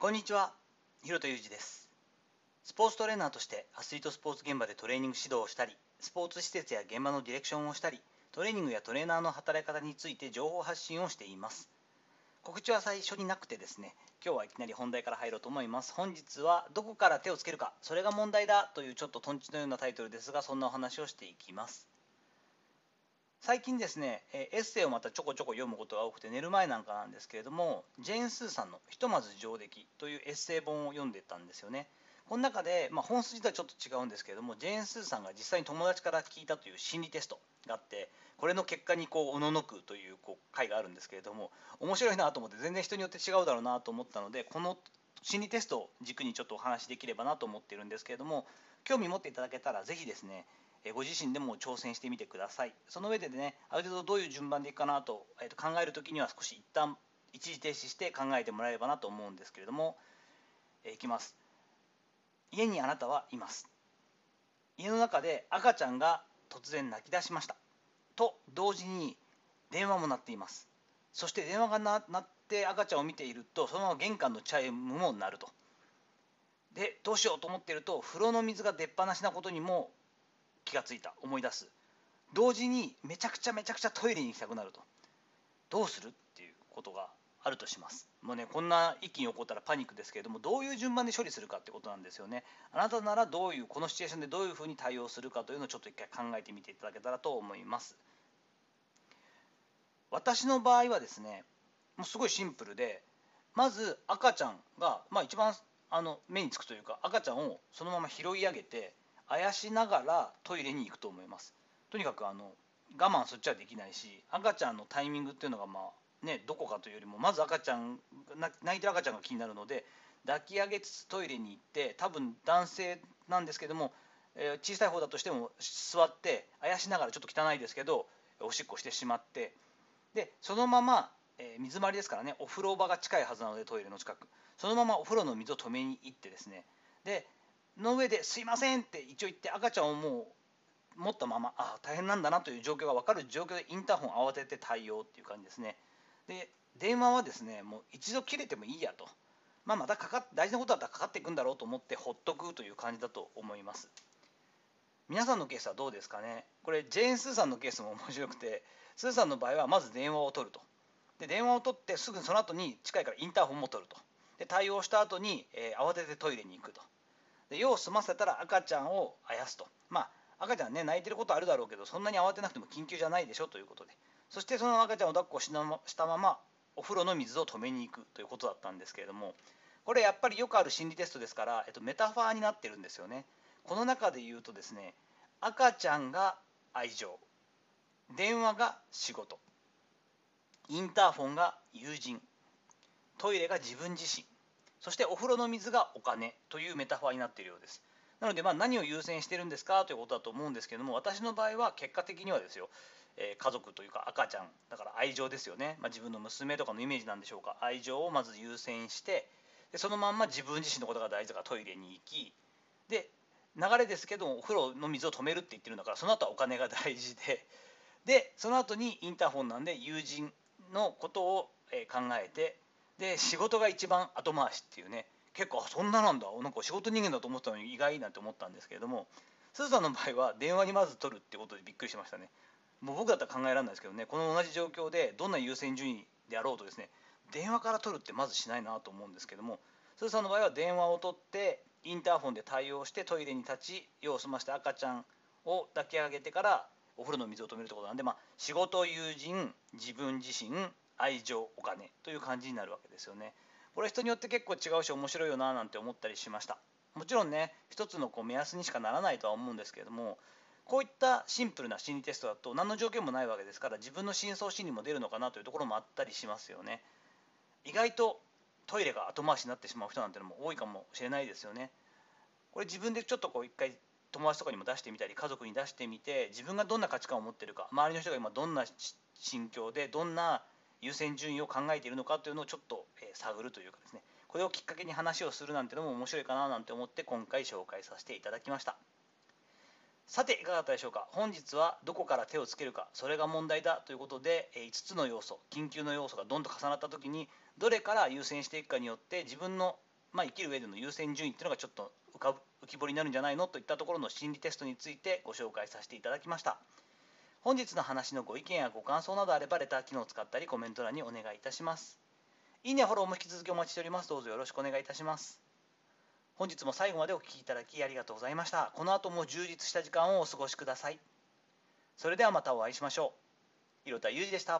こんにちは、ひろとゆうじです。スポーツトレーナーとしてアスリートスポーツ現場でトレーニング指導をしたり、スポーツ施設や現場のディレクションをしたり、トレーニングやトレーナーの働き方について情報発信をしています。告知は最初になくてですね、今日はいきなり本題から入ろうと思います。本日はどこから手をつけるか、それが問題だというちょっとトンチのようなタイトルですが、そんなお話をしていきます。最近ですね、えエッセイをまたちょこちょこ読むことが多くて寝る前なんかなんですけれどもジェーン・スーさんの「ひとまず上出来」というエッセイ本を読んでたんですよね。この中で、まあ、本筋とはちょっと違うんですけれどもジェーン・スーさんが実際に友達から聞いたという心理テストがあってこれの結果にこうおののくというこう回があるんですけれども面白いなと思って全然人によって違うだろうなと思ったのでこの心理テストを軸にちょっとお話しできればなと思っているんですけれども興味持っていただけたらぜひですねご自身でも挑戦してみてください。その上でねある程度どういう順番でいくかなと,、えーと考える時には少し一旦一時停止して考えてもらえればなと思うんですけれども、えーいきます。家にあなたはいます。家の中で赤ちゃんが突然泣き出しました。と同時に電話も鳴っています。そして電話が鳴って赤ちゃんを見ているとそのまま玄関のチャイムも鳴ると。でどうしようと思っていると風呂の水が出っ放しなことにも気がついた。思い出す。同時にめちゃくちゃめちゃくちゃトイレに行きたくなると。どうするっていうことがあるとします。もうねこんな一気に起こったらパニックですけれどもどういう順番で処理するかってことなんですよね。あなたならどういうこのシチュエーションでどういうふうに対応するかというのをちょっと一回考えてみていただけたらと思います。私の場合はですねもうすごいシンプルでまず赤ちゃんが、まあ、一番あの目につくというか赤ちゃんをそのまま拾い上げてあやしながらトイレに行くと思います。とにかくあの我慢そっちはできないし赤ちゃんのタイミングっていうのがまあねどこかというよりもまず赤ちゃん泣いてる赤ちゃんが気になるので抱き上げつつトイレに行って多分男性なんですけども、えー小さい方だとしても座ってあやしながらちょっと汚いですけどおしっこしてしまってでそのまま、えー水回りですからねお風呂場が近いはずなのでトイレの近く。そのままお風呂の水を止めに行ってですね。での上で「すいません」って一応言って赤ちゃんをもう持ったままあ大変なんだなという状況が分かる状況でインターホン慌てて対応っていう感じですね。で電話はですねもう一度切れてもいいやと、まあ、またかか大事なことだったらかかっていくんだろうと思ってほっとくという感じだと思います。皆さんのケースはどうですかね？これジェーン・スーさんのケースも面白くてスーさんの場合はまず電話を取ると。で電話を取ってすぐその後に近いからインターホンも取ると。で対応した後に、えー慌ててトイレに行くと。で用を済ませたら赤ちゃんをあやすと。まあ赤ちゃんね泣いてることあるだろうけどそんなに慌てなくても緊急じゃないでしょということで。そしてその赤ちゃんを抱っこしたまままお風呂の水を止めに行くということだったんですけれどもこれやっぱりよくある心理テストですから、えっと、メタファーになってるんですよね。この中で言うとですね赤ちゃんが愛情電話が仕事インターフォンが友人トイレが自分自身そしてお風呂の水がお金というメタファーになっているようです。なのでま何を優先してるんですか？ということだと思うんですけども私の場合は結果的にはですよ、えー家族というか赤ちゃんだから愛情ですよね、まあ、自分の娘とかのイメージなんでしょうか？愛情をまず優先してでそのまんま自分自身のことが大事だからトイレに行きで流れですけどお風呂の水を止めるって言ってるんだからその後はお金が大事ででその後にインターホンなんで友人のことを考えてで仕事が一番後回しっていうね。結構そんななんだ。なんか仕事人間だと思ったのに意外なんて思ったんですけれども。すずさんの場合は電話にまず取るってことでびっくりしましたね。もう僕だったら考えられないですけどね。この同じ状況でどんな優先順位であろうとですね。電話から取るってまずしないなと思うんですけども。すずさんの場合は電話を取ってインターホンで対応してトイレに立ち用を済まして赤ちゃんを抱き上げてからお風呂の水を止めるってことなんで、まあ、仕事友人自分自身愛情お金という感じになるわけですよね。これ人によって結構違うし面白いよななんて思ったりしました。もちろんね一つのこう目安にしかならないとは思うんですけれどもこういったシンプルな心理テストだと何の条件もないわけですから自分の深層心理も出るのかなというところもあったりしますよね。意外とトイレが後回しになってしまう人なんてのも多いかもしれないですよね。これ自分でちょっとこう一回友達とかにも出してみたり家族に出してみて自分がどんな価値観を持ってるか周りの人が今どんな心境でどんな優先順位を考えているのかというのをちょっとえ探るというかですね。これをきっかけに話をするなんてのも面白いかななんて思って今回紹介させていただきました。さていかがだったでしょうか。本日はどこから手をつけるかそれが問題だということで5つの要素緊急の要素がどんと重なった時にどれから優先していくかによって自分のまあ、生きる上での優先順位っていうのがちょっと浮かぶ浮き彫りになるんじゃないのといったところの心理テストについてご紹介させていただきました。本日の話のご意見やご感想などあればレター機能を使ったりコメント欄にお願いいたします。いいねフォローも引き続きお待ちしております。どうぞよろしくお願いいたします。本日も最後までお聴きいただきありがとうございました。この後も充実した時間をお過ごしください。それではまたお会いしましょう。広田裕二でした。